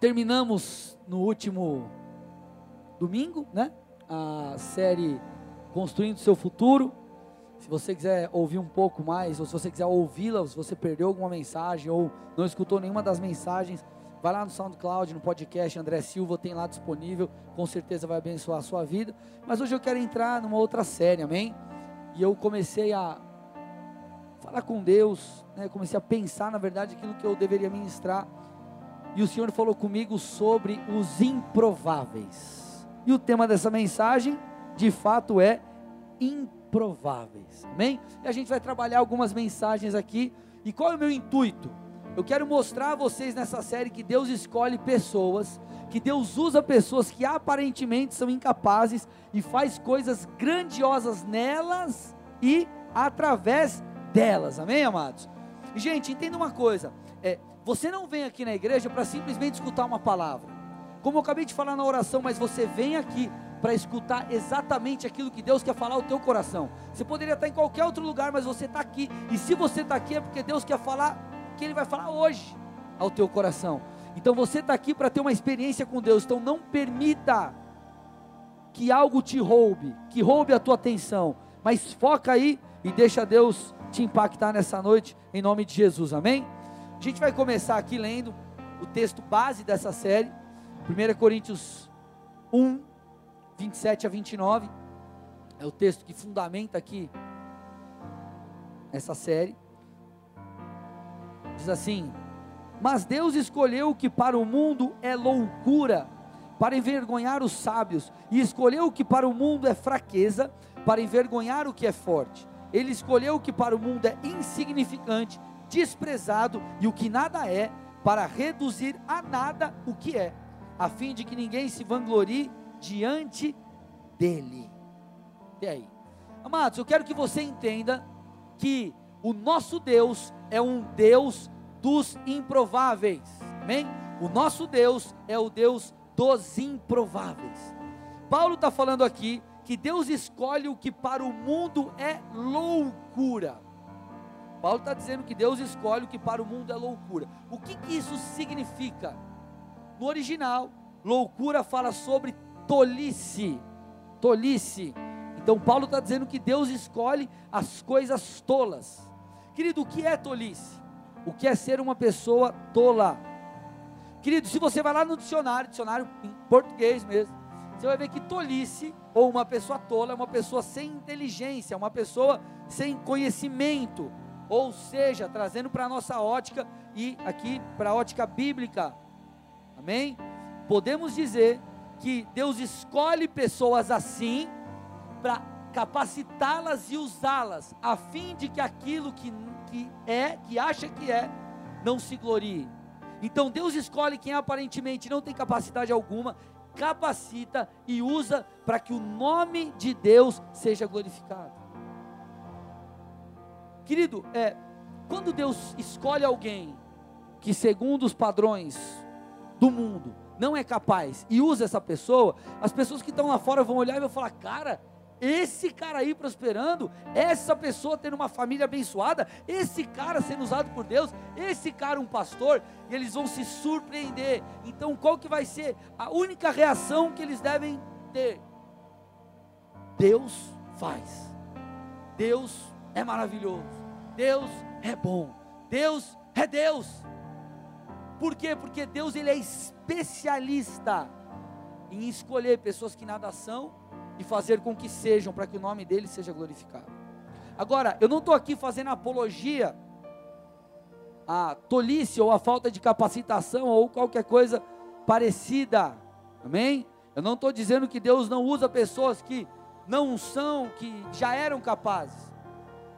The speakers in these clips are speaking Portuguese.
terminamos no último domingo, né? A série Construindo Seu Futuro. Se você quiser ouvir um pouco mais, ou se você quiser ouvi-la, se você perdeu alguma mensagem ou não escutou nenhuma das mensagens, vai lá no SoundCloud, no podcast André Silva, tem lá disponível, com certeza vai abençoar a sua vida. Mas hoje eu quero entrar numa outra série, amém? E eu comecei a falar com Deus, né? comecei a pensar, na verdade, aquilo que eu deveria ministrar. E o Senhor falou comigo sobre os improváveis. E o tema dessa mensagem, de fato, é improváveis. Amém? E a gente vai trabalhar algumas mensagens aqui. E qual é o meu intuito? Eu quero mostrar a vocês nessa série que Deus escolhe pessoas, que Deus usa pessoas que aparentemente são incapazes e faz coisas grandiosas nelas e através delas. Amém, amados? Gente, entenda uma coisa: é, você não vem aqui na igreja para simplesmente escutar uma palavra. Como eu acabei de falar na oração, mas você vem aqui para escutar exatamente aquilo que Deus quer falar ao teu coração. Você poderia estar em qualquer outro lugar, mas você está aqui. E se você está aqui é porque Deus quer falar que Ele vai falar hoje ao teu coração. Então você está aqui para ter uma experiência com Deus. Então não permita que algo te roube, que roube a tua atenção. Mas foca aí e deixa Deus te impactar nessa noite, em nome de Jesus, amém? A gente vai começar aqui lendo o texto base dessa série, 1 Coríntios 1, 27 a 29. É o texto que fundamenta aqui essa série. Diz assim: Mas Deus escolheu o que para o mundo é loucura, para envergonhar os sábios, e escolheu o que para o mundo é fraqueza, para envergonhar o que é forte. Ele escolheu o que para o mundo é insignificante desprezado e o que nada é, para reduzir a nada o que é, a fim de que ninguém se vanglorie diante dele. E aí? Amados, eu quero que você entenda que o nosso Deus é um Deus dos improváveis. Amém? O nosso Deus é o Deus dos improváveis. Paulo está falando aqui que Deus escolhe o que para o mundo é loucura Paulo está dizendo que Deus escolhe o que para o mundo é loucura. O que, que isso significa? No original, loucura fala sobre tolice. Tolice. Então Paulo está dizendo que Deus escolhe as coisas tolas. Querido, o que é tolice? O que é ser uma pessoa tola? Querido, se você vai lá no dicionário, dicionário em português mesmo, você vai ver que tolice, ou uma pessoa tola, é uma pessoa sem inteligência, uma pessoa sem conhecimento, ou seja, trazendo para a nossa ótica e aqui para a ótica bíblica, amém? Podemos dizer que Deus escolhe pessoas assim para capacitá-las e usá-las, a fim de que aquilo que, que é, que acha que é, não se glorie. Então Deus escolhe quem aparentemente não tem capacidade alguma, capacita e usa para que o nome de Deus seja glorificado. Querido, é, quando Deus escolhe alguém que, segundo os padrões do mundo, não é capaz e usa essa pessoa, as pessoas que estão lá fora vão olhar e vão falar: cara, esse cara aí prosperando, essa pessoa tendo uma família abençoada, esse cara sendo usado por Deus, esse cara um pastor, e eles vão se surpreender. Então, qual que vai ser a única reação que eles devem ter? Deus faz. Deus é maravilhoso. Deus é bom. Deus é Deus. Por quê? Porque Deus ele é especialista em escolher pessoas que nada são e fazer com que sejam para que o nome dele seja glorificado. Agora, eu não estou aqui fazendo apologia à tolice ou à falta de capacitação ou qualquer coisa parecida. Amém? Eu não estou dizendo que Deus não usa pessoas que não são, que já eram capazes.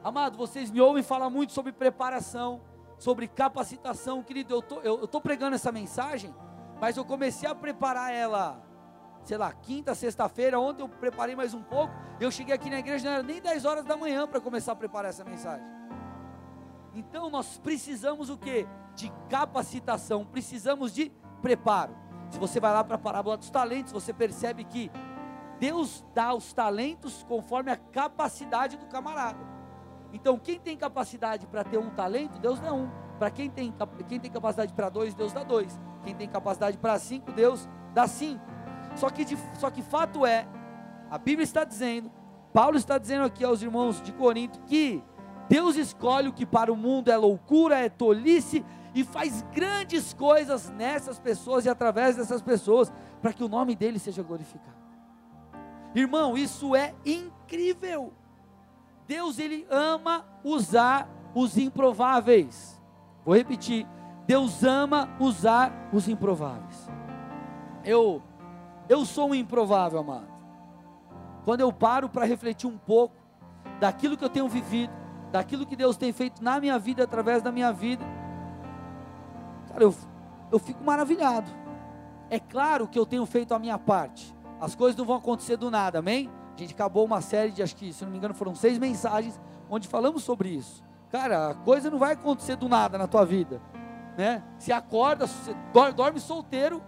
Amado, vocês me ouvem falar muito sobre preparação, sobre capacitação, querido. Eu tô, eu, tô pregando essa mensagem, mas eu comecei a preparar ela, sei lá, quinta, sexta-feira. Ontem eu preparei mais um pouco. Eu cheguei aqui na igreja, não era nem 10 horas da manhã para começar a preparar essa mensagem. Então nós precisamos o que? De capacitação, precisamos de preparo. Se você vai lá para a parábola dos talentos, você percebe que Deus dá os talentos conforme a capacidade do camarada. Então, quem tem capacidade para ter um talento, Deus dá um. Para quem tem, quem tem capacidade para dois, Deus dá dois. Quem tem capacidade para cinco, Deus dá cinco. Só que, de, só que fato é, a Bíblia está dizendo, Paulo está dizendo aqui aos irmãos de Corinto que Deus escolhe o que para o mundo é loucura, é tolice e faz grandes coisas nessas pessoas e através dessas pessoas para que o nome dele seja glorificado. Irmão, isso é incrível. Deus ele ama usar os improváveis. Vou repetir. Deus ama usar os improváveis. Eu eu sou um improvável, amado. Quando eu paro para refletir um pouco daquilo que eu tenho vivido, daquilo que Deus tem feito na minha vida através da minha vida, cara, eu, eu fico maravilhado. É claro que eu tenho feito a minha parte. As coisas não vão acontecer do nada, amém? Gente acabou uma série de, acho que, se não me engano, foram seis mensagens onde falamos sobre isso. Cara, a coisa não vai acontecer do nada na tua vida, né? Se acorda, você dorme solteiro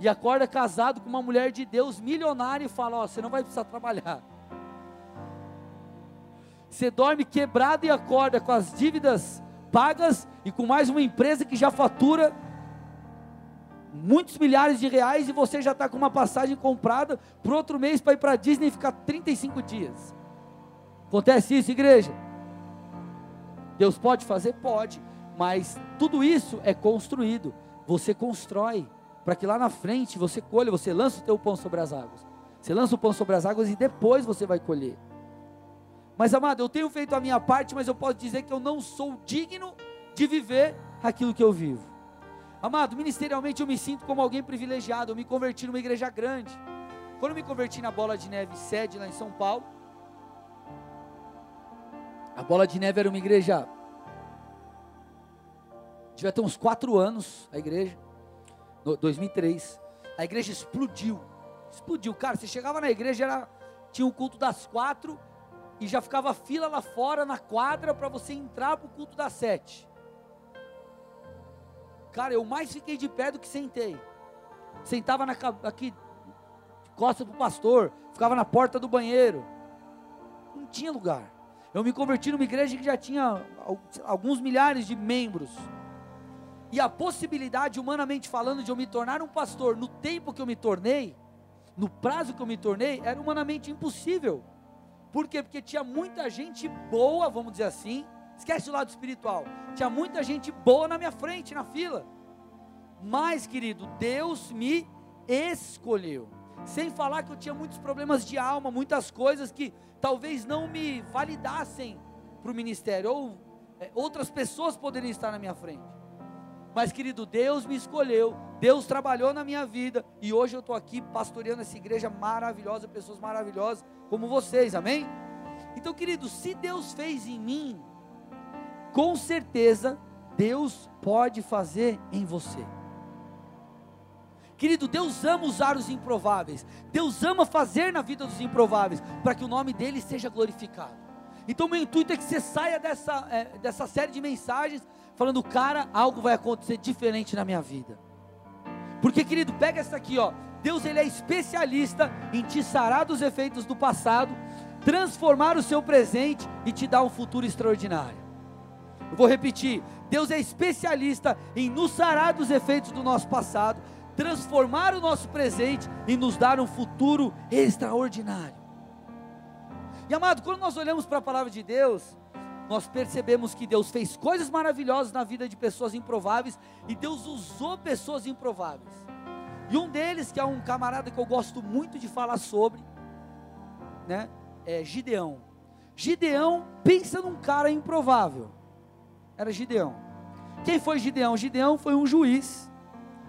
e acorda casado com uma mulher de Deus milionária e fala: Ó, você não vai precisar trabalhar. Você dorme quebrado e acorda com as dívidas pagas e com mais uma empresa que já fatura muitos milhares de reais e você já está com uma passagem comprada para outro mês para ir para Disney e ficar 35 dias. Acontece isso, igreja? Deus pode fazer? Pode, mas tudo isso é construído. Você constrói para que lá na frente você colha, você lança o teu pão sobre as águas. Você lança o pão sobre as águas e depois você vai colher. Mas amado, eu tenho feito a minha parte, mas eu posso dizer que eu não sou digno de viver aquilo que eu vivo. Amado, ministerialmente eu me sinto como alguém privilegiado. Eu me converti numa igreja grande. Quando eu me converti na Bola de Neve sede lá em São Paulo, a Bola de Neve era uma igreja. Devia ter uns quatro anos a igreja. No 2003. A igreja explodiu. Explodiu. Cara, você chegava na igreja, era, tinha o um culto das quatro e já ficava fila lá fora na quadra para você entrar para o culto das sete. Cara, eu mais fiquei de pé do que sentei. Sentava na, aqui, de costa para o pastor, ficava na porta do banheiro. Não tinha lugar. Eu me converti numa igreja que já tinha alguns milhares de membros. E a possibilidade, humanamente falando, de eu me tornar um pastor no tempo que eu me tornei, no prazo que eu me tornei, era humanamente impossível. Por quê? Porque tinha muita gente boa, vamos dizer assim, Esquece o lado espiritual. Tinha muita gente boa na minha frente, na fila. Mas, querido, Deus me escolheu. Sem falar que eu tinha muitos problemas de alma, muitas coisas que talvez não me validassem para o ministério, ou é, outras pessoas poderiam estar na minha frente. Mas, querido, Deus me escolheu, Deus trabalhou na minha vida, e hoje eu estou aqui pastoreando essa igreja maravilhosa, pessoas maravilhosas como vocês, amém? Então, querido, se Deus fez em mim, com certeza Deus pode fazer em você. Querido, Deus ama usar os improváveis. Deus ama fazer na vida dos improváveis, para que o nome dele seja glorificado. Então, meu intuito é que você saia dessa, é, dessa série de mensagens falando, cara, algo vai acontecer diferente na minha vida. Porque, querido, pega essa aqui, ó. Deus ele é especialista em te sarar dos efeitos do passado, transformar o seu presente e te dar um futuro extraordinário. Eu vou repetir: Deus é especialista em nos sarar dos efeitos do nosso passado, transformar o nosso presente e nos dar um futuro extraordinário. E amado, quando nós olhamos para a palavra de Deus, nós percebemos que Deus fez coisas maravilhosas na vida de pessoas improváveis e Deus usou pessoas improváveis. E um deles, que é um camarada que eu gosto muito de falar sobre, né, é Gideão. Gideão pensa num cara improvável era Gideão. Quem foi Gideão? Gideão foi um juiz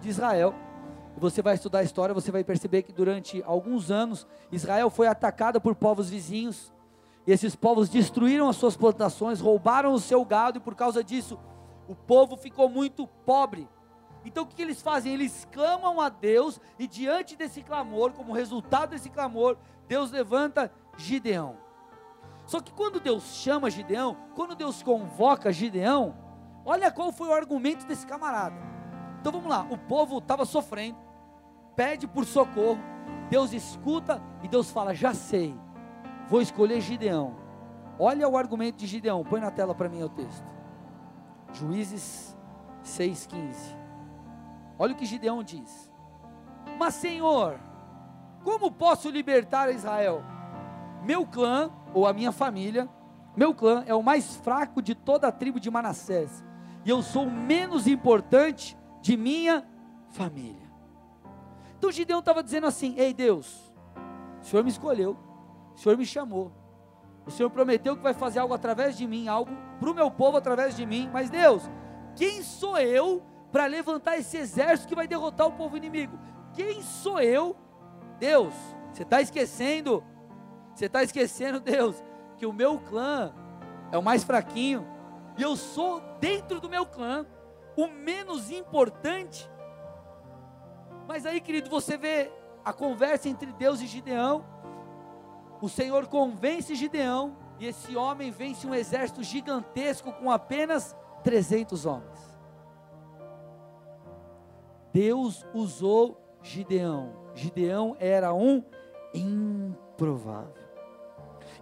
de Israel. Você vai estudar a história, você vai perceber que durante alguns anos Israel foi atacada por povos vizinhos. E esses povos destruíram as suas plantações, roubaram o seu gado e por causa disso o povo ficou muito pobre. Então o que eles fazem? Eles clamam a Deus e diante desse clamor, como resultado desse clamor, Deus levanta Gideão. Só que quando Deus chama Gideão, quando Deus convoca Gideão, olha qual foi o argumento desse camarada. Então vamos lá, o povo estava sofrendo, pede por socorro, Deus escuta e Deus fala: Já sei, vou escolher Gideão. Olha o argumento de Gideão, põe na tela para mim o texto. Juízes 6,15. Olha o que Gideão diz: Mas Senhor, como posso libertar Israel? Meu clã, ou a minha família, meu clã é o mais fraco de toda a tribo de Manassés, e eu sou o menos importante de minha família. Então Gideão estava dizendo assim: Ei Deus, o Senhor me escolheu, o Senhor me chamou, o Senhor prometeu que vai fazer algo através de mim, algo para o meu povo através de mim, mas Deus, quem sou eu para levantar esse exército que vai derrotar o povo inimigo? Quem sou eu? Deus, você está esquecendo, você está esquecendo, Deus, que o meu clã é o mais fraquinho, e eu sou dentro do meu clã o menos importante. Mas aí, querido, você vê a conversa entre Deus e Gideão. O Senhor convence Gideão e esse homem vence um exército gigantesco com apenas 300 homens. Deus usou Gideão. Gideão era um improvável.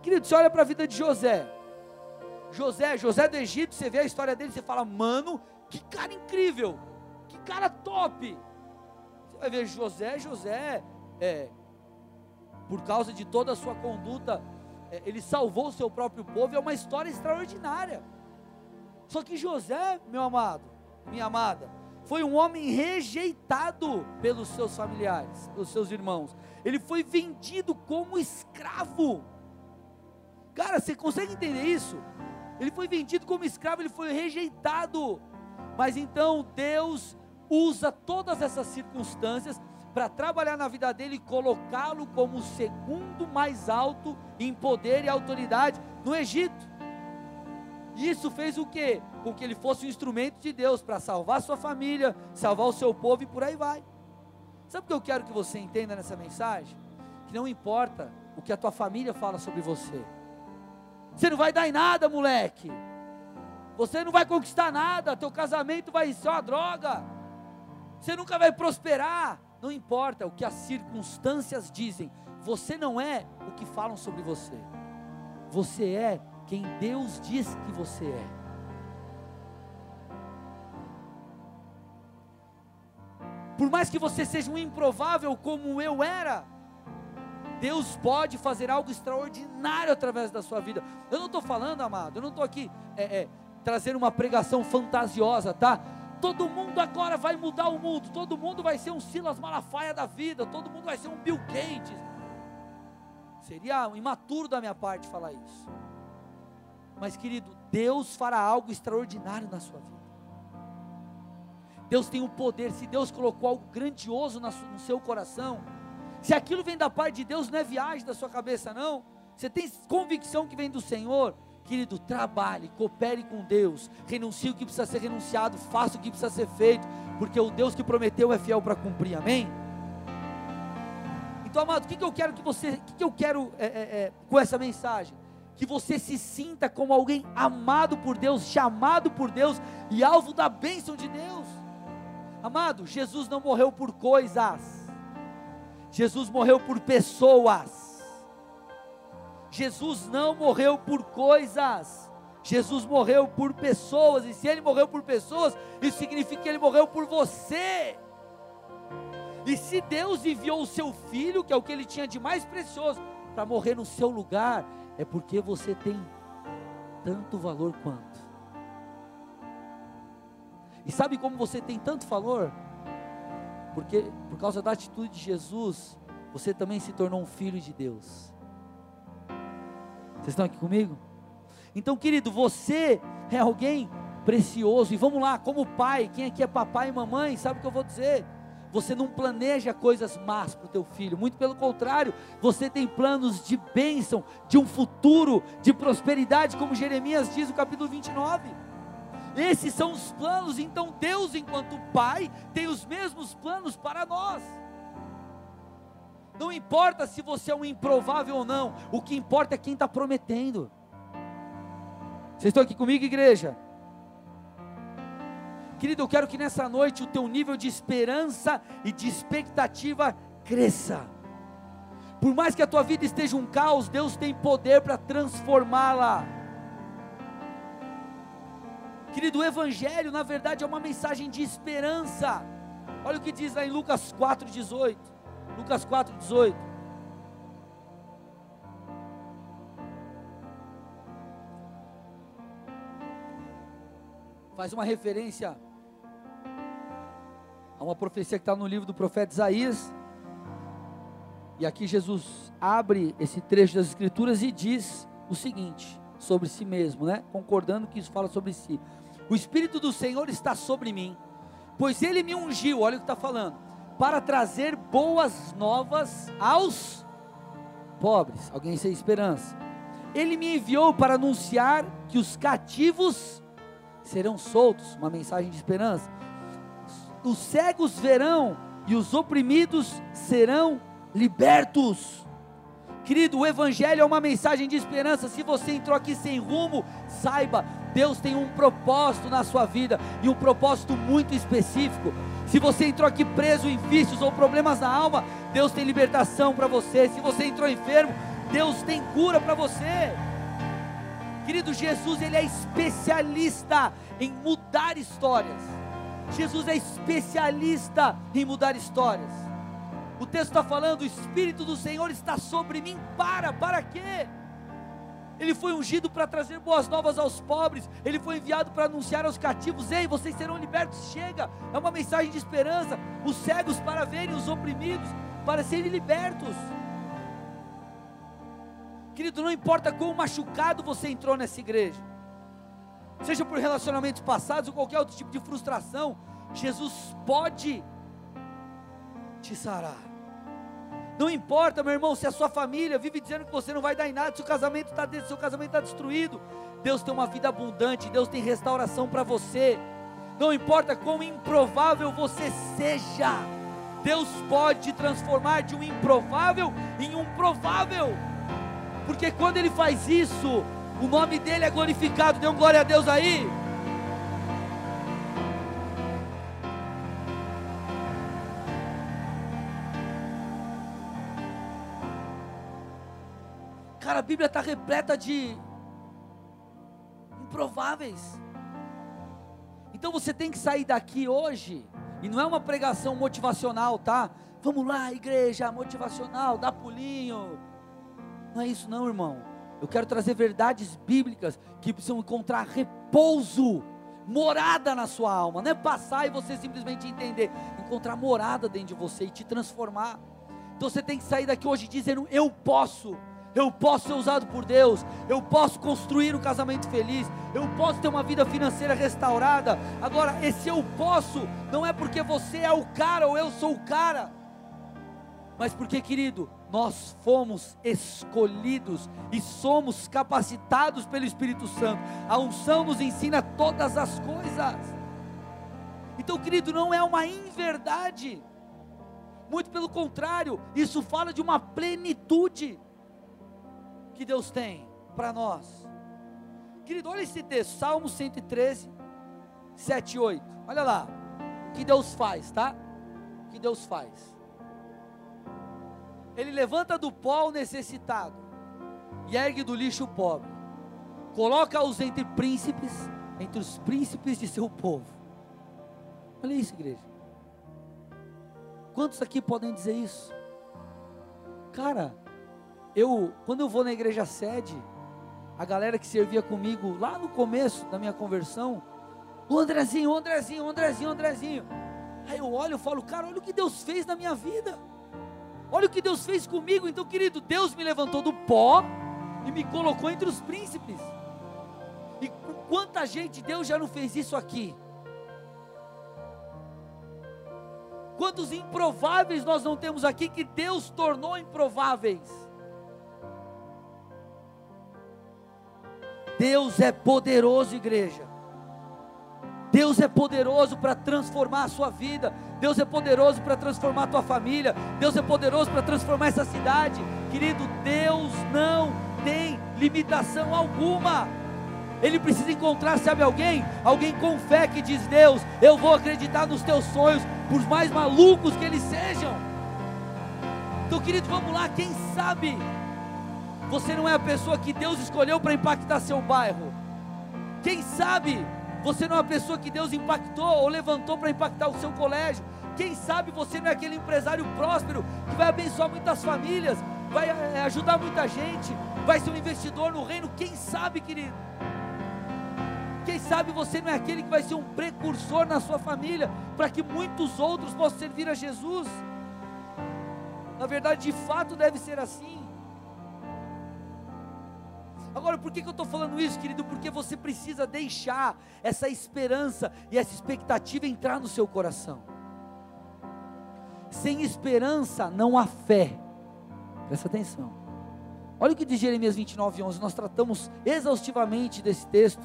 Querido, você olha para a vida de José. José, José do Egito, você vê a história dele, você fala, mano, que cara incrível, que cara top. Você vai ver José, José, é, por causa de toda a sua conduta, é, ele salvou o seu próprio povo, é uma história extraordinária. Só que José, meu amado, minha amada, foi um homem rejeitado pelos seus familiares, pelos seus irmãos. Ele foi vendido como escravo. Cara, você consegue entender isso? Ele foi vendido como escravo, ele foi rejeitado. Mas então Deus usa todas essas circunstâncias para trabalhar na vida dele e colocá-lo como o segundo mais alto em poder e autoridade no Egito. E isso fez o quê? Com que ele fosse um instrumento de Deus para salvar sua família, salvar o seu povo e por aí vai. Sabe o que eu quero que você entenda nessa mensagem? Que não importa o que a tua família fala sobre você. Você não vai dar em nada, moleque. Você não vai conquistar nada, teu casamento vai ser uma droga. Você nunca vai prosperar. Não importa o que as circunstâncias dizem. Você não é o que falam sobre você. Você é quem Deus diz que você é. Por mais que você seja um improvável como eu era, Deus pode fazer algo extraordinário através da sua vida. Eu não estou falando, amado, eu não estou aqui é, é, uma pregação fantasiosa, tá? Todo mundo agora vai mudar o mundo, todo mundo vai ser um Silas Malafaia da vida, todo mundo vai ser um Bill Gates. Seria imaturo da minha parte falar isso. Mas, querido, Deus fará algo extraordinário na sua vida. Deus tem o poder, se Deus colocou algo grandioso no seu coração, se aquilo vem da parte de Deus, não é viagem da sua cabeça, não. Você tem convicção que vem do Senhor, Querido, trabalhe, coopere com Deus, renuncie o que precisa ser renunciado, faça o que precisa ser feito, porque o Deus que prometeu é fiel para cumprir, amém? Então, amado, o que, que eu quero que você, o que, que eu quero é, é, é, com essa mensagem? Que você se sinta como alguém amado por Deus, chamado por Deus e alvo da bênção de Deus. Amado, Jesus não morreu por coisas, Jesus morreu por pessoas. Jesus não morreu por coisas, Jesus morreu por pessoas, e se ele morreu por pessoas, isso significa que ele morreu por você. E se Deus enviou o seu filho, que é o que ele tinha de mais precioso, para morrer no seu lugar, é porque você tem tanto valor quanto. E sabe como você tem tanto valor? Porque por causa da atitude de Jesus, você também se tornou um filho de Deus. Vocês estão aqui comigo? Então, querido, você é alguém precioso. E vamos lá, como pai, quem aqui é papai e mamãe, sabe o que eu vou dizer? Você não planeja coisas más para o teu filho, muito pelo contrário, você tem planos de bênção, de um futuro, de prosperidade, como Jeremias diz no capítulo 29. Esses são os planos, então Deus, enquanto Pai, tem os mesmos planos para nós. Não importa se você é um improvável ou não, o que importa é quem está prometendo. Vocês estão aqui comigo, igreja? Querido, eu quero que nessa noite o teu nível de esperança e de expectativa cresça. Por mais que a tua vida esteja um caos, Deus tem poder para transformá-la. Querido, o Evangelho, na verdade, é uma mensagem de esperança. Olha o que diz lá em Lucas 4,18. Lucas 4,18. Faz uma referência a uma profecia que está no livro do profeta Isaías. E aqui Jesus abre esse trecho das Escrituras e diz o seguinte sobre si mesmo, né? Concordando que isso fala sobre si. O Espírito do Senhor está sobre mim, pois ele me ungiu, olha o que está falando, para trazer boas novas aos pobres. Alguém sem esperança. Ele me enviou para anunciar que os cativos serão soltos, uma mensagem de esperança. Os cegos verão e os oprimidos serão libertos. Querido, o Evangelho é uma mensagem de esperança. Se você entrou aqui sem rumo, saiba, Deus tem um propósito na sua vida e um propósito muito específico. Se você entrou aqui preso em vícios ou problemas na alma, Deus tem libertação para você. Se você entrou enfermo, Deus tem cura para você. Querido, Jesus, ele é especialista em mudar histórias. Jesus é especialista em mudar histórias. O texto está falando: o Espírito do Senhor está sobre mim. Para, para quê? Ele foi ungido para trazer boas novas aos pobres. Ele foi enviado para anunciar aos cativos: Ei, vocês serão libertos. Chega, é uma mensagem de esperança. Os cegos para verem, os oprimidos para serem libertos. Querido, não importa quão machucado você entrou nessa igreja, seja por relacionamentos passados ou qualquer outro tipo de frustração, Jesus pode te sarar. Não importa, meu irmão, se a sua família vive dizendo que você não vai dar em nada, se o casamento está seu casamento está destruído. Deus tem uma vida abundante, Deus tem restauração para você. Não importa quão improvável você seja, Deus pode transformar de um improvável em um provável. Porque quando Ele faz isso, o nome dele é glorificado. Dê um glória a Deus aí. Cara, a Bíblia está repleta de improváveis. Então você tem que sair daqui hoje, e não é uma pregação motivacional, tá? Vamos lá, igreja motivacional, dá pulinho. Não é isso, não, irmão. Eu quero trazer verdades bíblicas que precisam encontrar repouso, morada na sua alma. Não é passar e você simplesmente entender, encontrar morada dentro de você e te transformar. Então você tem que sair daqui hoje dizendo: Eu posso eu posso ser usado por Deus, eu posso construir um casamento feliz, eu posso ter uma vida financeira restaurada. Agora, esse eu posso não é porque você é o cara ou eu sou o cara, mas porque, querido, nós fomos escolhidos e somos capacitados pelo Espírito Santo. A unção nos ensina todas as coisas. Então, querido, não é uma inverdade. Muito pelo contrário, isso fala de uma plenitude que Deus tem para nós. Querido, olha esse texto, Salmo 113, 7 e 8. Olha lá, o que Deus faz, tá? O que Deus faz. Ele levanta do pó o necessitado e ergue do lixo o pobre. Coloca-os entre príncipes, entre os príncipes de seu povo. Olha isso, igreja. Quantos aqui podem dizer isso? Cara, eu, quando eu vou na igreja sede, a galera que servia comigo lá no começo da minha conversão, o Andrezinho, o Andrezinho, o Andrezinho, o Andrezinho. Aí eu olho e falo, cara, olha o que Deus fez na minha vida. Olha o que Deus fez comigo. Então, querido, Deus me levantou do pó e me colocou entre os príncipes. E quanta gente Deus já não fez isso aqui? Quantos improváveis nós não temos aqui que Deus tornou improváveis? Deus é poderoso, igreja. Deus é poderoso para transformar a sua vida. Deus é poderoso para transformar a tua família. Deus é poderoso para transformar essa cidade. Querido, Deus não tem limitação alguma. Ele precisa encontrar, sabe alguém? Alguém com fé que diz: Deus, eu vou acreditar nos teus sonhos, por mais malucos que eles sejam. Então, querido, vamos lá, quem sabe você não é a pessoa que Deus escolheu para impactar seu bairro. Quem sabe Você não é uma pessoa que Deus impactou ou levantou para impactar o seu colégio. Quem sabe você não é aquele empresário próspero que vai abençoar muitas famílias, vai é, ajudar muita gente, vai ser um investidor no reino. Quem sabe, querido? Quem sabe você não é aquele que vai ser um precursor na sua família, para que muitos outros possam servir a Jesus. Na verdade, de fato deve ser assim. Agora, por que, que eu estou falando isso, querido? Porque você precisa deixar essa esperança e essa expectativa entrar no seu coração. Sem esperança não há fé. Presta atenção. Olha o que diz Jeremias 29, 11. Nós tratamos exaustivamente desse texto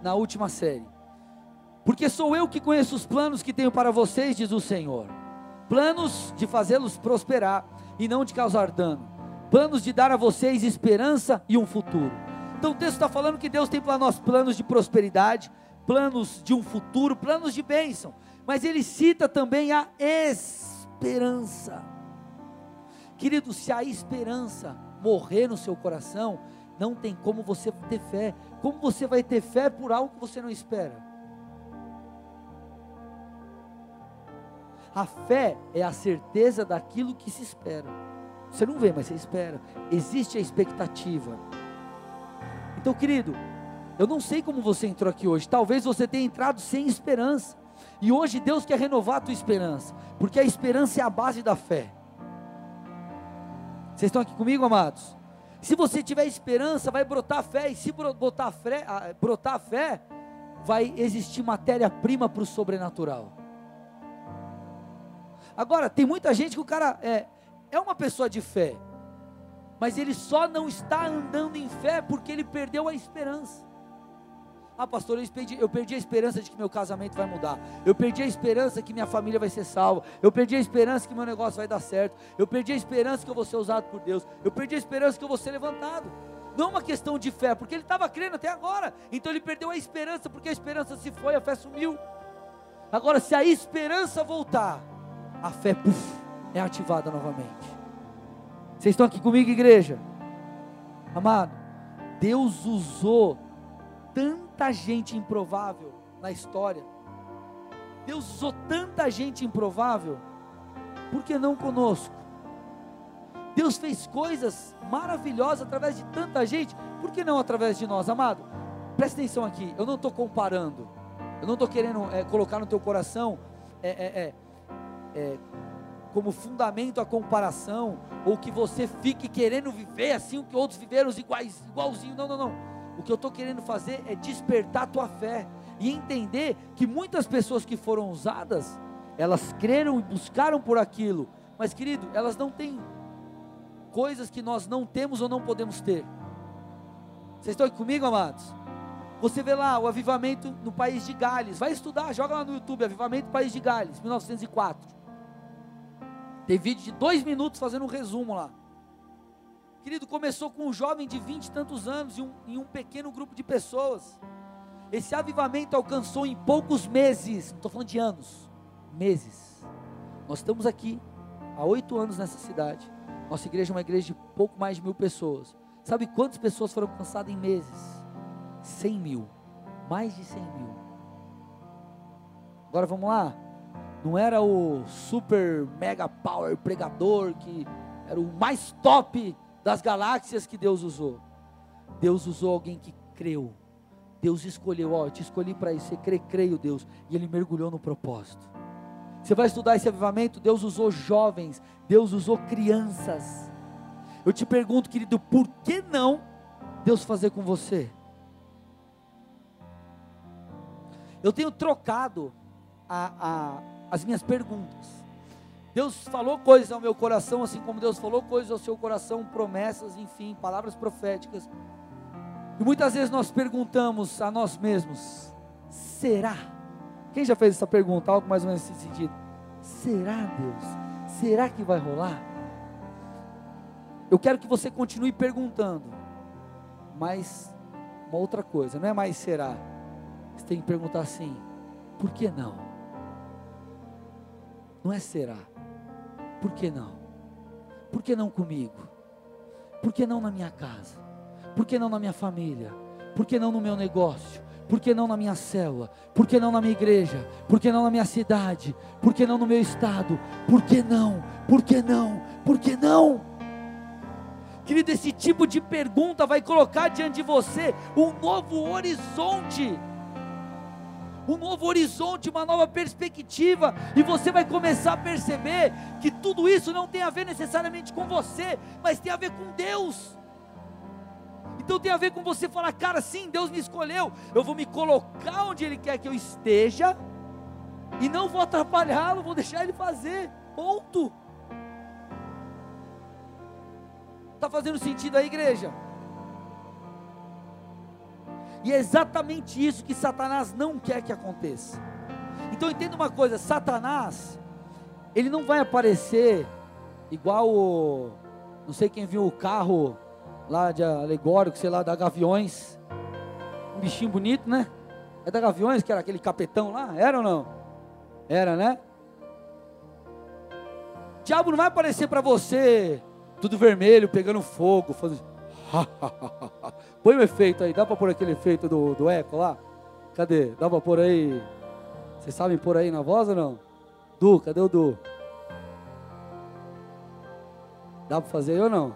na última série. Porque sou eu que conheço os planos que tenho para vocês, diz o Senhor. Planos de fazê-los prosperar e não de causar dano. Planos de dar a vocês esperança e um futuro. Então o texto está falando que Deus tem para nós planos de prosperidade, planos de um futuro, planos de bênção. Mas ele cita também a esperança. Querido, se a esperança morrer no seu coração, não tem como você ter fé. Como você vai ter fé por algo que você não espera? A fé é a certeza daquilo que se espera. Você não vê, mas você espera. Existe a expectativa. Então, querido, eu não sei como você entrou aqui hoje. Talvez você tenha entrado sem esperança. E hoje Deus quer renovar a tua esperança, porque a esperança é a base da fé. Vocês estão aqui comigo, amados? Se você tiver esperança, vai brotar fé, e se brotar fé, brotar fé vai existir matéria-prima para o sobrenatural. Agora, tem muita gente que o cara é, é uma pessoa de fé, mas ele só não está andando em fé porque ele perdeu a esperança. Ah, pastor, eu perdi, eu perdi a esperança de que meu casamento vai mudar. Eu perdi a esperança que minha família vai ser salva. Eu perdi a esperança que meu negócio vai dar certo. Eu perdi a esperança que eu vou ser usado por Deus. Eu perdi a esperança que eu vou ser levantado. Não é uma questão de fé, porque ele estava crendo até agora. Então ele perdeu a esperança, porque a esperança se foi, a fé sumiu. Agora, se a esperança voltar, a fé puff, é ativada novamente. Vocês estão aqui comigo, igreja? Amado, Deus usou tanta gente improvável na história. Deus usou tanta gente improvável, por que não conosco? Deus fez coisas maravilhosas através de tanta gente, por que não através de nós, amado? Presta atenção aqui, eu não estou comparando, eu não estou querendo é, colocar no teu coração é, é, como fundamento a comparação, ou que você fique querendo viver assim o que outros viveram iguais, igualzinho. Não, não, não. O que eu estou querendo fazer é despertar a tua fé e entender que muitas pessoas que foram usadas, elas creram e buscaram por aquilo, mas querido, elas não têm coisas que nós não temos ou não podemos ter. Vocês estão aqui comigo, amados? Você vê lá o avivamento no país de Gales. Vai estudar, joga lá no YouTube, avivamento país de Gales, 1904. Tem vídeo de dois minutos fazendo um resumo lá. Querido, começou com um jovem de vinte e tantos anos e um, em um pequeno grupo de pessoas. Esse avivamento alcançou em poucos meses, não estou falando de anos, meses. Nós estamos aqui há oito anos nessa cidade. Nossa igreja é uma igreja de pouco mais de mil pessoas. Sabe quantas pessoas foram alcançadas em meses? Cem mil. Mais de cem mil. Agora vamos lá não era o super mega power pregador que era o mais top das galáxias que Deus usou. Deus usou alguém que creu. Deus escolheu, ó, eu te escolhi para isso, você crê, creio, Deus, e ele mergulhou no propósito. Você vai estudar esse avivamento, Deus usou jovens, Deus usou crianças. Eu te pergunto, querido, por que não Deus fazer com você? Eu tenho trocado a, a as minhas perguntas. Deus falou coisas ao meu coração, assim como Deus falou coisas ao seu coração, promessas, enfim, palavras proféticas. E muitas vezes nós perguntamos a nós mesmos: será? Quem já fez essa pergunta? Algo mais ou menos nesse sentido. Será, Deus? Será que vai rolar? Eu quero que você continue perguntando, mas uma outra coisa, não é mais será. Você tem que perguntar assim: por que não? Não é será. Por que não? Por que não comigo? Por que não na minha casa? Por que não na minha família? Por que não no meu negócio? Por que não na minha célula? Por que não na minha igreja? Por que não na minha cidade? Por que não no meu estado? Por que não? Por que não? Por que não? Querido, esse tipo de pergunta vai colocar diante de você um novo horizonte. Um novo horizonte, uma nova perspectiva, e você vai começar a perceber que tudo isso não tem a ver necessariamente com você, mas tem a ver com Deus. Então tem a ver com você falar, cara, sim, Deus me escolheu, eu vou me colocar onde Ele quer que eu esteja, e não vou atrapalhá-lo, vou deixar Ele fazer, ponto. Está fazendo sentido aí, igreja? E é exatamente isso que Satanás não quer que aconteça. Então entenda uma coisa: Satanás, ele não vai aparecer igual o. Não sei quem viu o carro lá de alegórico, sei lá, da Gaviões. Um bichinho bonito, né? É da Gaviões, que era aquele capetão lá? Era ou não? Era, né? O diabo não vai aparecer para você tudo vermelho, pegando fogo, fazendo. Põe o um efeito aí, dá para pôr aquele efeito do, do eco lá? Cadê? Dá para pôr aí? Vocês sabem pôr aí na voz ou não? Du, cadê o Du? Dá para fazer aí ou não?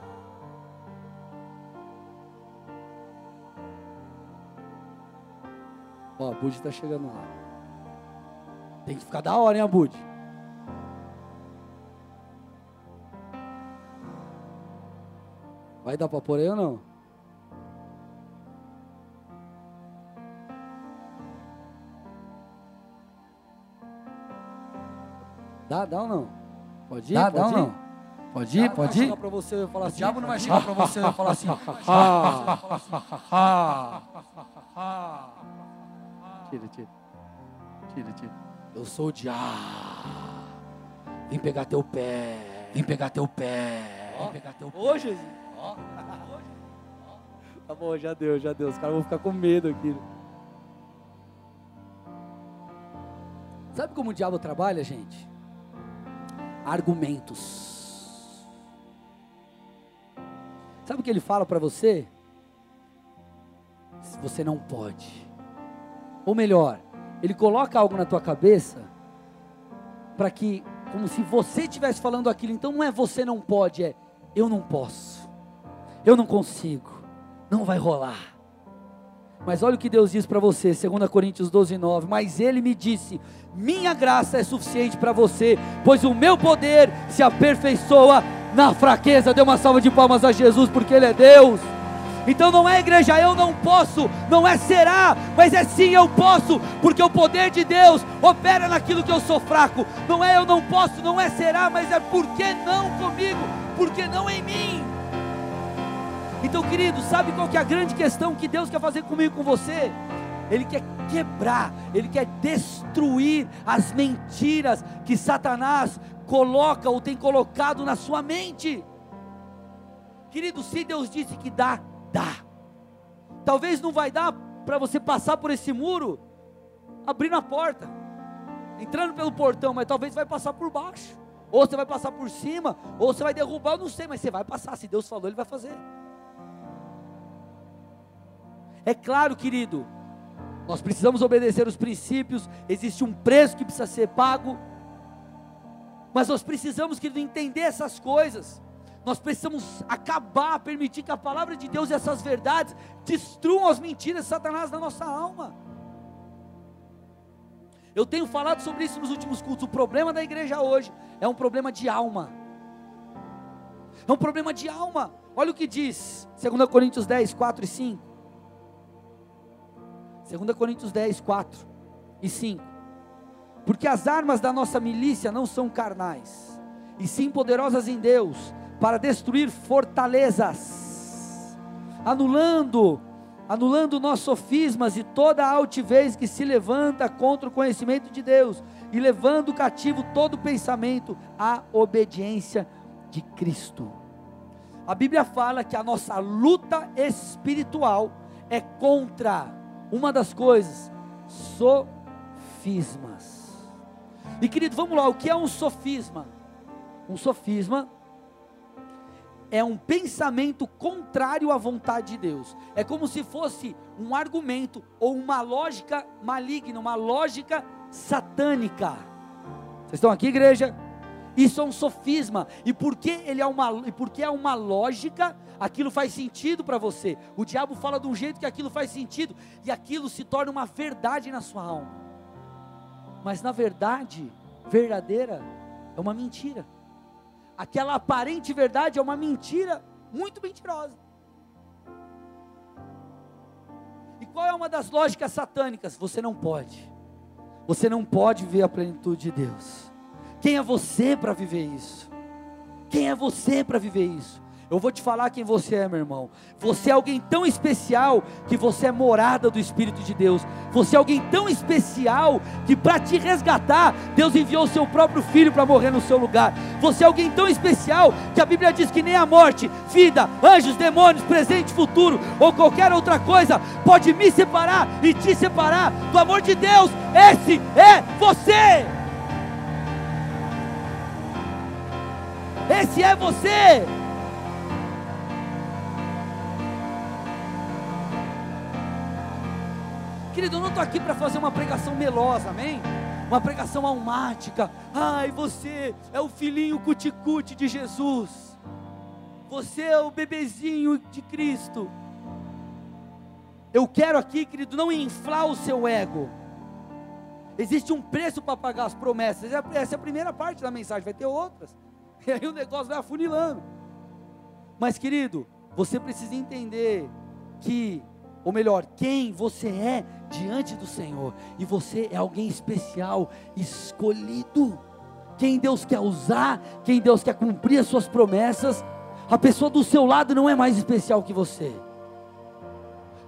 Ó, a Bud está chegando lá. Tem que ficar da hora, hein, Bud? Vai dar para pôr aí ou não? Dá, dá ou não? Pode ir? Dá, pode dá ir? ou não? Pode ir, pode ir. para você falar O assim. diabo não vai chegar para você e falar assim. Tira, tira. Tira, tira. Eu sou o diabo. Vim pegar teu pé. Vem pegar teu pé. Vem pegar teu pé. Ô, Jesus. Tá bom, já deu, já deu. Os caras vão ficar com medo aqui. Sabe como o diabo trabalha, gente? Argumentos. Sabe o que ele fala para você? Você não pode. Ou melhor, ele coloca algo na tua cabeça para que, como se você estivesse falando aquilo, então não é você não pode, é eu não posso, eu não consigo, não vai rolar. Mas olha o que Deus diz para você, 2 Coríntios 12, 9. Mas Ele me disse: Minha graça é suficiente para você, pois o meu poder se aperfeiçoa na fraqueza. Dê uma salva de palmas a Jesus, porque Ele é Deus. Então não é igreja, eu não posso, não é será, mas é sim eu posso, porque o poder de Deus opera naquilo que eu sou fraco. Não é eu não posso, não é será, mas é por que não comigo, por que não em mim. Então, querido, sabe qual que é a grande questão que Deus quer fazer comigo com você? Ele quer quebrar, ele quer destruir as mentiras que Satanás coloca ou tem colocado na sua mente. Querido, se Deus disse que dá, dá. Talvez não vai dar para você passar por esse muro abrindo a porta, entrando pelo portão, mas talvez vai passar por baixo. Ou você vai passar por cima, ou você vai derrubar, eu não sei, mas você vai passar. Se Deus falou, Ele vai fazer. É claro, querido, nós precisamos obedecer os princípios, existe um preço que precisa ser pago, mas nós precisamos, querido, entender essas coisas. Nós precisamos acabar, permitir que a palavra de Deus e essas verdades destruam as mentiras de Satanás na nossa alma. Eu tenho falado sobre isso nos últimos cultos. O problema da igreja hoje é um problema de alma. É um problema de alma. Olha o que diz 2 Coríntios 10, 4 e 5. 2 Coríntios 10, 4 e 5. Porque as armas da nossa milícia não são carnais, e sim poderosas em Deus, para destruir fortalezas, anulando, anulando nossos sofismas e toda a altivez que se levanta contra o conhecimento de Deus, e levando cativo todo pensamento à obediência de Cristo. A Bíblia fala que a nossa luta espiritual é contra uma das coisas, sofismas. E querido, vamos lá, o que é um sofisma? Um sofisma é um pensamento contrário à vontade de Deus. É como se fosse um argumento ou uma lógica maligna, uma lógica satânica. Vocês estão aqui, igreja? Isso é um sofisma. E porque ele é uma, e porque é uma lógica, aquilo faz sentido para você. O diabo fala de um jeito que aquilo faz sentido e aquilo se torna uma verdade na sua alma. Mas na verdade, verdadeira é uma mentira. Aquela aparente verdade é uma mentira muito mentirosa. E qual é uma das lógicas satânicas? Você não pode. Você não pode ver a plenitude de Deus. Quem é você para viver isso? Quem é você para viver isso? Eu vou te falar quem você é, meu irmão. Você é alguém tão especial que você é morada do Espírito de Deus. Você é alguém tão especial que para te resgatar, Deus enviou o seu próprio filho para morrer no seu lugar. Você é alguém tão especial que a Bíblia diz que nem a morte, vida, anjos, demônios, presente, futuro ou qualquer outra coisa pode me separar e te separar do amor de Deus. Esse é você. Esse é você. Querido, eu não estou aqui para fazer uma pregação melosa, amém? Uma pregação almática. Ai, você é o filhinho cuticute de Jesus. Você é o bebezinho de Cristo. Eu quero aqui, querido, não inflar o seu ego. Existe um preço para pagar as promessas. Essa é a primeira parte da mensagem, vai ter outras. E aí o negócio vai afunilando. Mas, querido, você precisa entender que ou melhor, quem você é diante do Senhor, e você é alguém especial, escolhido, quem Deus quer usar, quem Deus quer cumprir as suas promessas, a pessoa do seu lado não é mais especial que você.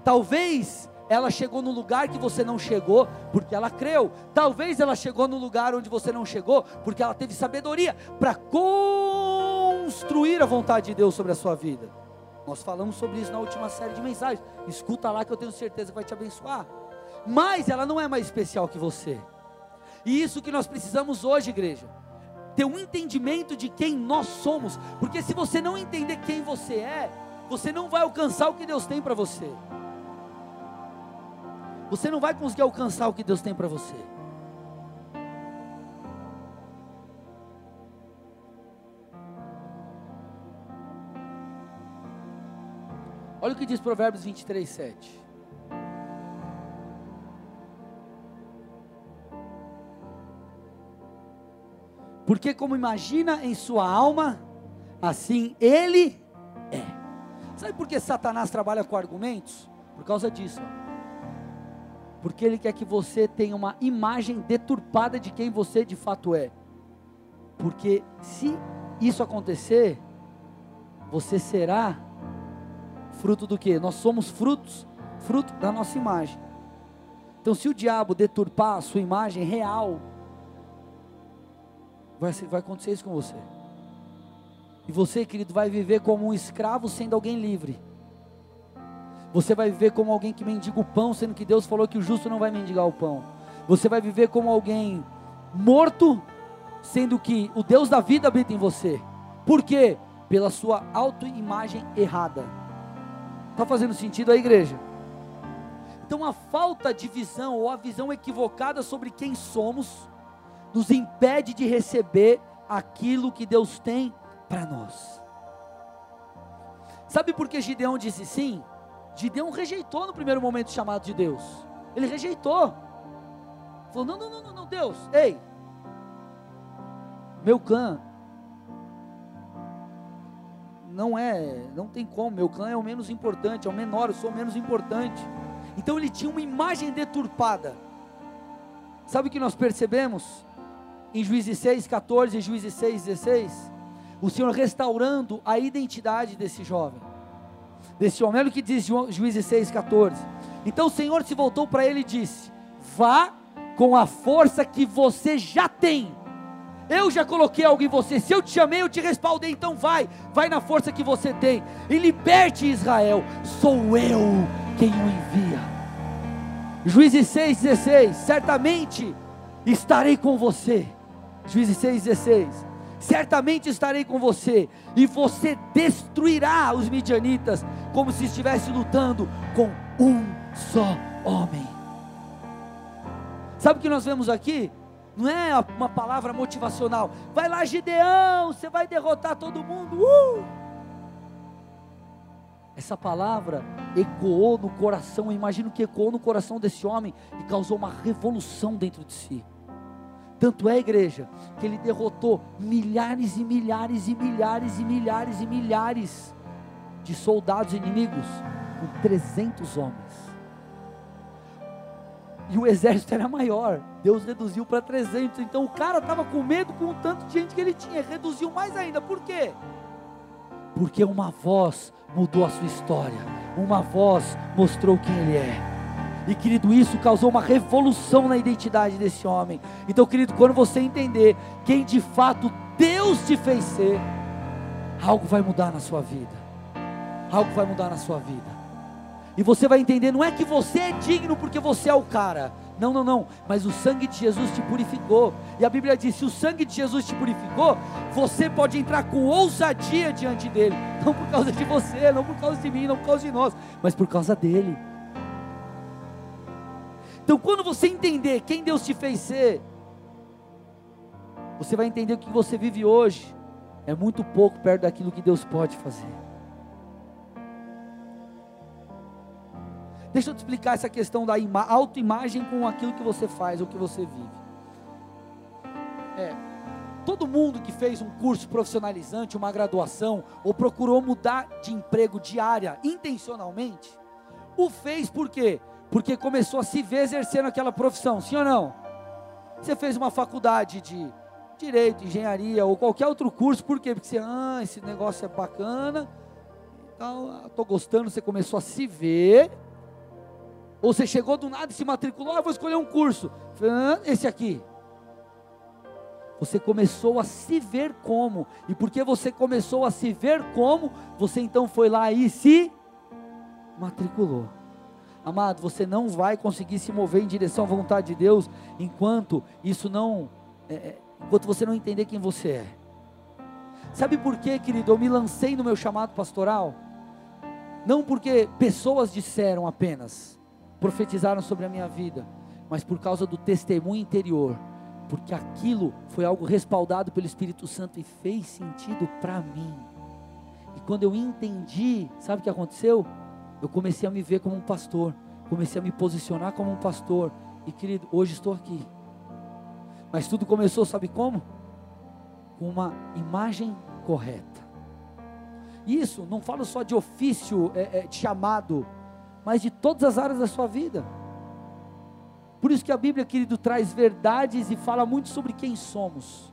Talvez ela chegou no lugar que você não chegou porque ela creu. Talvez ela chegou no lugar onde você não chegou porque ela teve sabedoria para construir a vontade de Deus sobre a sua vida. Nós falamos sobre isso na última série de mensagens. Escuta lá que eu tenho certeza que vai te abençoar. Mas ela não é mais especial que você. E isso que nós precisamos hoje, igreja. Ter um entendimento de quem nós somos. Porque se você não entender quem você é, você não vai alcançar o que Deus tem para você. Você não vai conseguir alcançar o que Deus tem para você. Olha o que diz Provérbios 23, 7. Porque como imagina em sua alma, assim ele é. Sabe por que Satanás trabalha com argumentos? Por causa disso. Porque ele quer que você tenha uma imagem deturpada de quem você de fato é. Porque se isso acontecer, você será Fruto do que? Nós somos frutos, fruto da nossa imagem. Então, se o diabo deturpar a sua imagem real, vai, vai acontecer isso com você. E você, querido, vai viver como um escravo sendo alguém livre. Você vai viver como alguém que mendiga o pão, sendo que Deus falou que o justo não vai mendigar o pão. Você vai viver como alguém morto, sendo que o Deus da vida habita em você. Por quê? Pela sua autoimagem errada. Está fazendo sentido a igreja? Então a falta de visão ou a visão equivocada sobre quem somos nos impede de receber aquilo que Deus tem para nós. Sabe por que Gideão disse sim? Gideão rejeitou no primeiro momento o chamado de Deus. Ele rejeitou. Falou: não, não, não, não, não, Deus, ei, meu clã não é, não tem como, meu clã é o menos importante, é o menor, eu sou o menos importante. Então ele tinha uma imagem deturpada. Sabe o que nós percebemos? Em Juízes 6, 14 e Juízes 6, 16, o Senhor restaurando a identidade desse jovem, desse homem. Olha o que diz Juízes 6, 14. Então o Senhor se voltou para ele e disse: Vá com a força que você já tem eu já coloquei algo em você. Se eu te chamei, eu te respaldei. Então vai, vai na força que você tem e liberte Israel. Sou eu quem o envia. Juízes 6,16. Certamente estarei com você. Juízes 6,16. Certamente estarei com você, e você destruirá os midianitas, como se estivesse lutando com um só homem. Sabe o que nós vemos aqui? Não é uma palavra motivacional. Vai lá, Gideão, você vai derrotar todo mundo. Uh! Essa palavra ecoou no coração, eu imagino que ecoou no coração desse homem e causou uma revolução dentro de si. Tanto é, igreja, que ele derrotou milhares e milhares e milhares e milhares e milhares de soldados inimigos com 300 homens. E o exército era maior, Deus reduziu para 300. Então o cara estava com medo com o tanto de gente que ele tinha, reduziu mais ainda. Por quê? Porque uma voz mudou a sua história, uma voz mostrou quem ele é. E querido, isso causou uma revolução na identidade desse homem. Então, querido, quando você entender quem de fato Deus te fez ser, algo vai mudar na sua vida. Algo vai mudar na sua vida. E você vai entender, não é que você é digno porque você é o cara. Não, não, não. Mas o sangue de Jesus te purificou. E a Bíblia diz: se o sangue de Jesus te purificou, você pode entrar com ousadia diante dele. Não por causa de você, não por causa de mim, não por causa de nós, mas por causa dele. Então, quando você entender quem Deus te fez ser, você vai entender que o que você vive hoje é muito pouco perto daquilo que Deus pode fazer. Deixa eu te explicar essa questão da autoimagem com aquilo que você faz ou que você vive. É, todo mundo que fez um curso profissionalizante, uma graduação, ou procurou mudar de emprego diária intencionalmente, o fez por quê? Porque começou a se ver exercendo aquela profissão, sim ou não? Você fez uma faculdade de direito, engenharia ou qualquer outro curso, por quê? Porque você, ah, esse negócio é bacana, então, estou gostando, você começou a se ver, ou você chegou do nada e se matriculou, ah, vou escolher um curso, ah, esse aqui. Você começou a se ver como, e porque você começou a se ver como, você então foi lá e se matriculou. Amado, você não vai conseguir se mover em direção à vontade de Deus enquanto isso não, é, é, enquanto você não entender quem você é. Sabe por quê, querido? Eu me lancei no meu chamado pastoral, não porque pessoas disseram apenas, profetizaram sobre a minha vida, mas por causa do testemunho interior, porque aquilo foi algo respaldado pelo Espírito Santo e fez sentido para mim. E quando eu entendi, sabe o que aconteceu? Eu comecei a me ver como um pastor, comecei a me posicionar como um pastor, e querido, hoje estou aqui. Mas tudo começou, sabe como? Com uma imagem correta. Isso, não falo só de ofício, é, é, de chamado, mas de todas as áreas da sua vida. Por isso que a Bíblia, querido, traz verdades e fala muito sobre quem somos.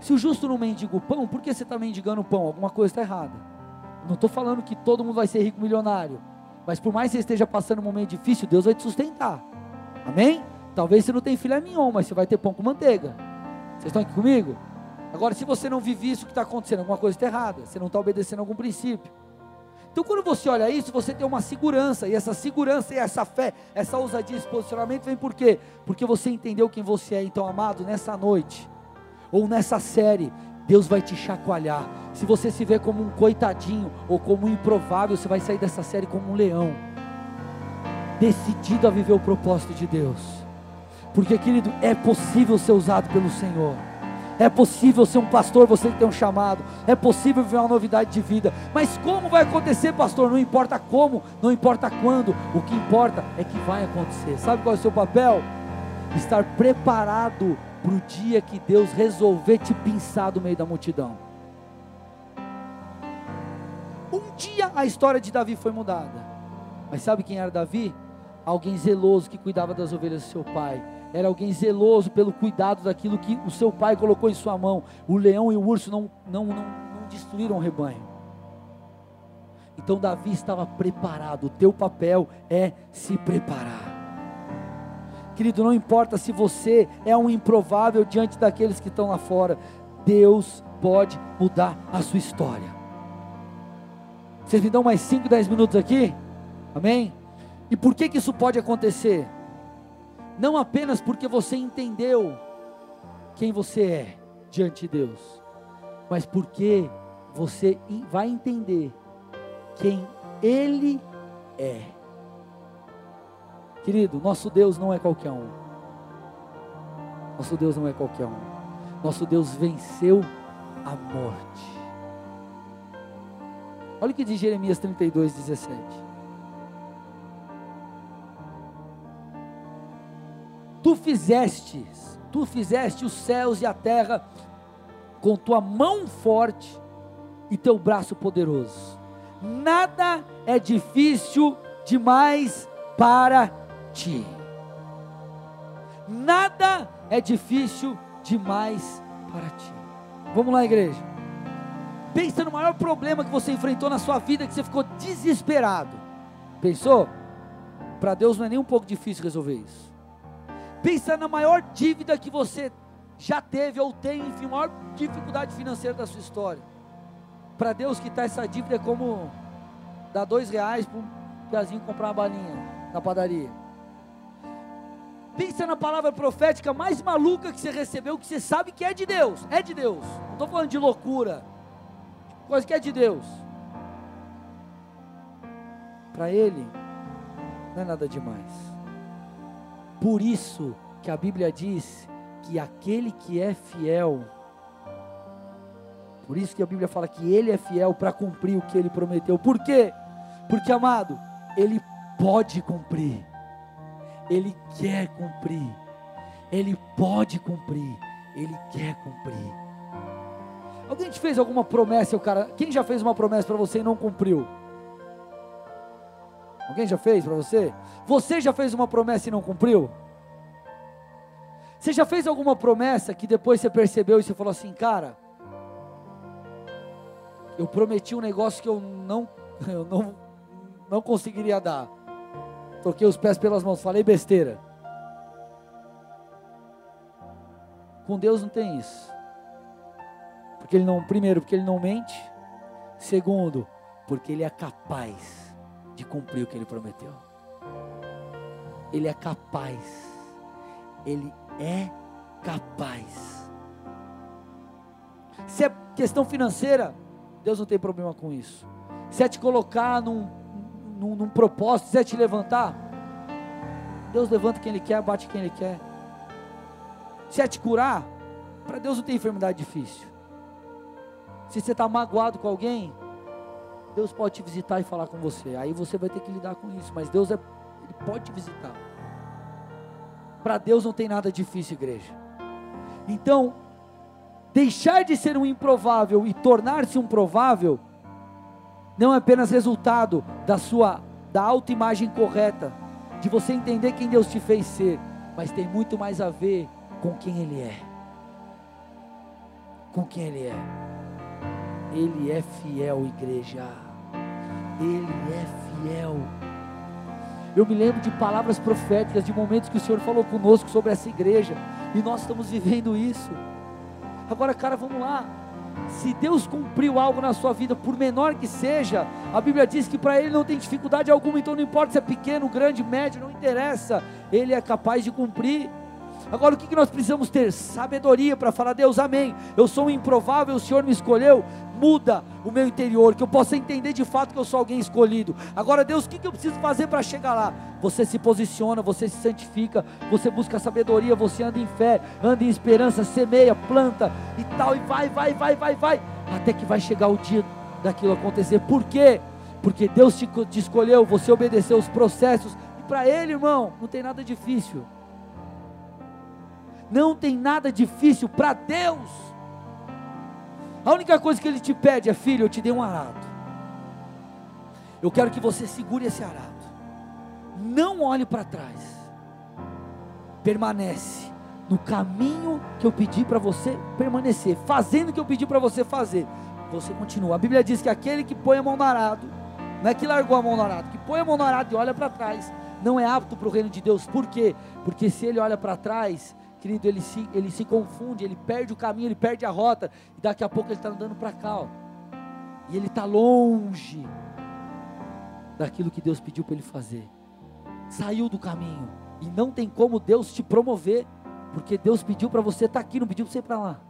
Se o justo não mendiga o pão, por que você está mendigando o pão? Alguma coisa está errada. Não estou falando que todo mundo vai ser rico milionário. Mas por mais que você esteja passando um momento difícil, Deus vai te sustentar. Amém? Talvez você não tenha filé mignon, mas você vai ter pão com manteiga. Vocês estão aqui comigo? Agora, se você não vive isso que está acontecendo, alguma coisa está errada. Você não está obedecendo algum princípio. Então, quando você olha isso, você tem uma segurança. E essa segurança e essa fé, essa ousadia, esse posicionamento vem por quê? Porque você entendeu quem você é. Então, amado, nessa noite, ou nessa série, Deus vai te chacoalhar. Se você se vê como um coitadinho ou como um improvável, você vai sair dessa série como um leão, decidido a viver o propósito de Deus. Porque, querido, é possível ser usado pelo Senhor. É possível ser um pastor, você que tem um chamado. É possível viver uma novidade de vida. Mas como vai acontecer, pastor? Não importa como, não importa quando. O que importa é que vai acontecer. Sabe qual é o seu papel? Estar preparado para o dia que Deus resolver te pinçar do meio da multidão. Um dia a história de Davi foi mudada. Mas sabe quem era Davi? Alguém zeloso que cuidava das ovelhas do seu pai. Era alguém zeloso pelo cuidado daquilo que o seu pai colocou em sua mão. O leão e o urso não, não, não, não destruíram o rebanho. Então Davi estava preparado. O teu papel é se preparar. Querido, não importa se você é um improvável diante daqueles que estão lá fora, Deus pode mudar a sua história. Vocês me dão mais 5, 10 minutos aqui? Amém? E por que que isso pode acontecer? Não apenas porque você entendeu quem você é, diante de Deus, mas porque você vai entender quem Ele é. Querido, nosso Deus não é qualquer um. Nosso Deus não é qualquer um. Nosso Deus venceu a morte. Olha o que diz Jeremias 32, 17. Tu fizestes, tu fizeste os céus e a terra com tua mão forte e teu braço poderoso. Nada é difícil demais para ti. Nada é difícil demais para ti. Vamos lá, igreja. Pensa no maior problema que você enfrentou na sua vida, que você ficou desesperado. Pensou? Para Deus não é nem um pouco difícil resolver isso. Pensa na maior dívida que você já teve ou tem, enfim, maior dificuldade financeira da sua história. Para Deus quitar essa dívida é como dar dois reais para um piazinho comprar uma balinha na padaria. Pensa na palavra profética mais maluca que você recebeu, que você sabe que é de Deus. É de Deus. Não estou falando de loucura. Coisa que é de Deus. Para Ele, não é nada demais. Por isso que a Bíblia diz que aquele que é fiel, por isso que a Bíblia fala que Ele é fiel para cumprir o que Ele prometeu. Por quê? Porque, amado, Ele pode cumprir. Ele quer cumprir. Ele pode cumprir. Ele quer cumprir. Alguém te fez alguma promessa, o cara? Quem já fez uma promessa para você e não cumpriu? Alguém já fez para você? Você já fez uma promessa e não cumpriu? Você já fez alguma promessa que depois você percebeu e você falou assim, cara, eu prometi um negócio que eu não, eu não, não conseguiria dar. Troquei os pés pelas mãos, falei besteira. Com Deus não tem isso. Porque ele não, primeiro, porque ele não mente. Segundo, porque ele é capaz de cumprir o que ele prometeu. Ele é capaz. Ele é capaz. Se é questão financeira, Deus não tem problema com isso. Se é te colocar num, num, num propósito, se é te levantar, Deus levanta quem Ele quer, bate quem Ele quer. Se é te curar, para Deus não tem enfermidade difícil. Se você está magoado com alguém, Deus pode te visitar e falar com você. Aí você vai ter que lidar com isso. Mas Deus é, Ele pode te visitar. Para Deus não tem nada difícil, igreja. Então, deixar de ser um improvável e tornar-se um provável não é apenas resultado da sua da autoimagem correta, de você entender quem Deus te fez ser, mas tem muito mais a ver com quem ele é. Com quem ele é. Ele é fiel, igreja. Ele é fiel. Eu me lembro de palavras proféticas, de momentos que o Senhor falou conosco sobre essa igreja, e nós estamos vivendo isso. Agora, cara, vamos lá. Se Deus cumpriu algo na sua vida, por menor que seja, a Bíblia diz que para Ele não tem dificuldade alguma, então não importa se é pequeno, grande, médio, não interessa, Ele é capaz de cumprir. Agora o que nós precisamos ter? Sabedoria para falar, Deus, amém. Eu sou um improvável, o Senhor me escolheu. Muda o meu interior, que eu possa entender de fato que eu sou alguém escolhido. Agora, Deus, o que eu preciso fazer para chegar lá? Você se posiciona, você se santifica, você busca sabedoria, você anda em fé, anda em esperança, semeia, planta e tal, e vai, vai, vai, vai, vai, até que vai chegar o dia daquilo acontecer. Por quê? Porque Deus te, te escolheu, você obedeceu os processos, e para Ele, irmão, não tem nada difícil. Não tem nada difícil para Deus. A única coisa que Ele te pede é, filho, eu te dei um arado. Eu quero que você segure esse arado. Não olhe para trás. Permanece no caminho que eu pedi para você permanecer, fazendo o que eu pedi para você fazer. Você continua. A Bíblia diz que aquele que põe a mão no arado, não é que largou a mão no arado, que põe a mão no arado e olha para trás, não é apto para o reino de Deus. Por quê? Porque se ele olha para trás, querido, ele se, ele se confunde, ele perde o caminho, ele perde a rota, e daqui a pouco ele está andando para cá, ó. e ele está longe daquilo que Deus pediu para ele fazer. Saiu do caminho, e não tem como Deus te promover, porque Deus pediu para você estar aqui, não pediu para você ir para lá.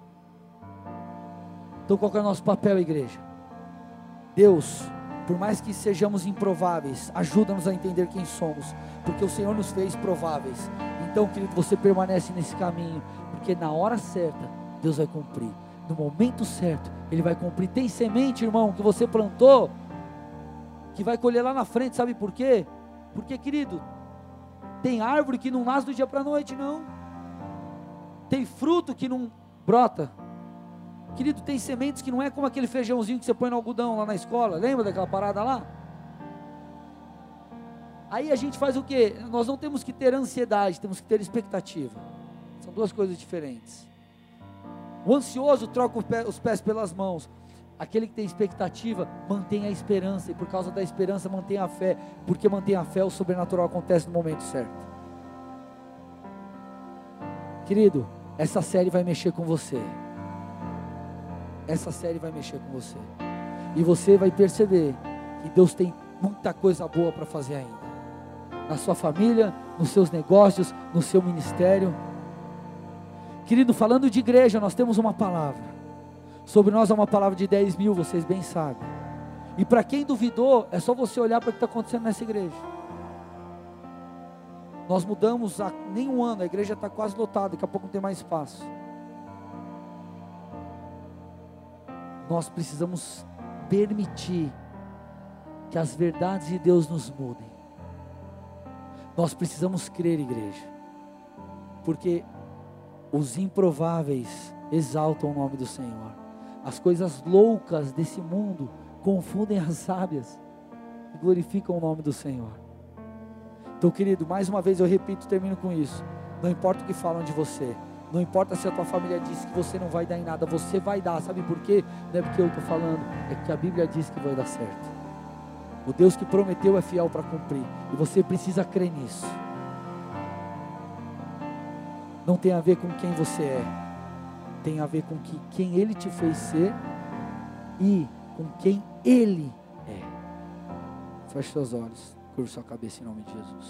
Então qual é o nosso papel, igreja? Deus, por mais que sejamos improváveis, ajuda-nos a entender quem somos, porque o Senhor nos fez prováveis. Então, querido, você permanece nesse caminho, porque na hora certa, Deus vai cumprir. No momento certo, Ele vai cumprir. Tem semente, irmão, que você plantou, que vai colher lá na frente, sabe por quê? Porque, querido, tem árvore que não nasce do dia para a noite, não. Tem fruto que não brota. Querido, tem sementes que não é como aquele feijãozinho que você põe no algodão lá na escola. Lembra daquela parada lá? Aí a gente faz o quê? Nós não temos que ter ansiedade, temos que ter expectativa. São duas coisas diferentes. O ansioso troca os pés pelas mãos. Aquele que tem expectativa mantém a esperança, e por causa da esperança mantém a fé, porque mantém a fé, o sobrenatural acontece no momento certo. Querido, essa série vai mexer com você. Essa série vai mexer com você. E você vai perceber que Deus tem muita coisa boa para fazer ainda. Na sua família, nos seus negócios, no seu ministério. Querido, falando de igreja, nós temos uma palavra. Sobre nós é uma palavra de 10 mil, vocês bem sabem. E para quem duvidou, é só você olhar para o que está acontecendo nessa igreja. Nós mudamos há nem um ano, a igreja está quase lotada, daqui a pouco não tem mais espaço. Nós precisamos permitir que as verdades de Deus nos mudem. Nós precisamos crer, igreja, porque os improváveis exaltam o nome do Senhor. As coisas loucas desse mundo confundem as sábias e glorificam o nome do Senhor. Então, querido, mais uma vez eu repito, termino com isso. Não importa o que falam de você. Não importa se a tua família diz que você não vai dar em nada, você vai dar. Sabe por quê? Não é porque eu estou falando, é que a Bíblia diz que vai dar certo. O Deus que prometeu é fiel para cumprir. E você precisa crer nisso. Não tem a ver com quem você é. Tem a ver com que, quem Ele te fez ser e com quem Ele é. Feche seus olhos. Curva sua cabeça em nome de Jesus.